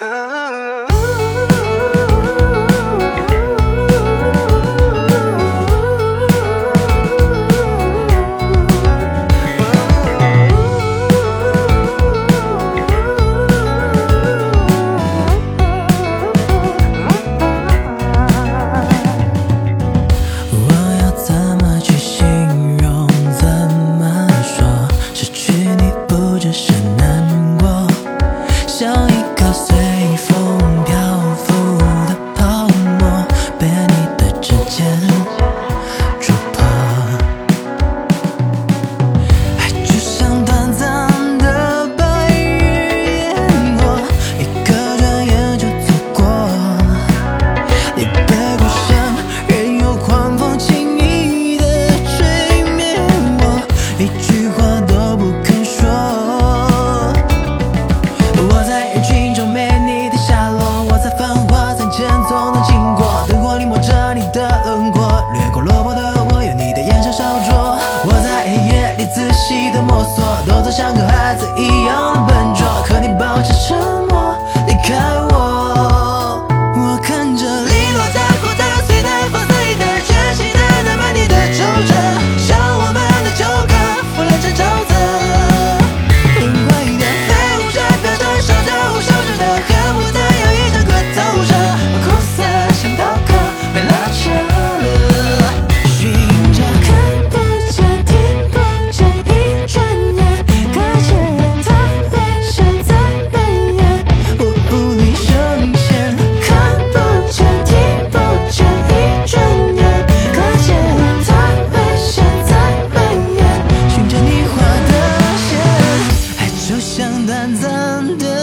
Ah. 风飘你的摸索动作像个孩子一样短暂的。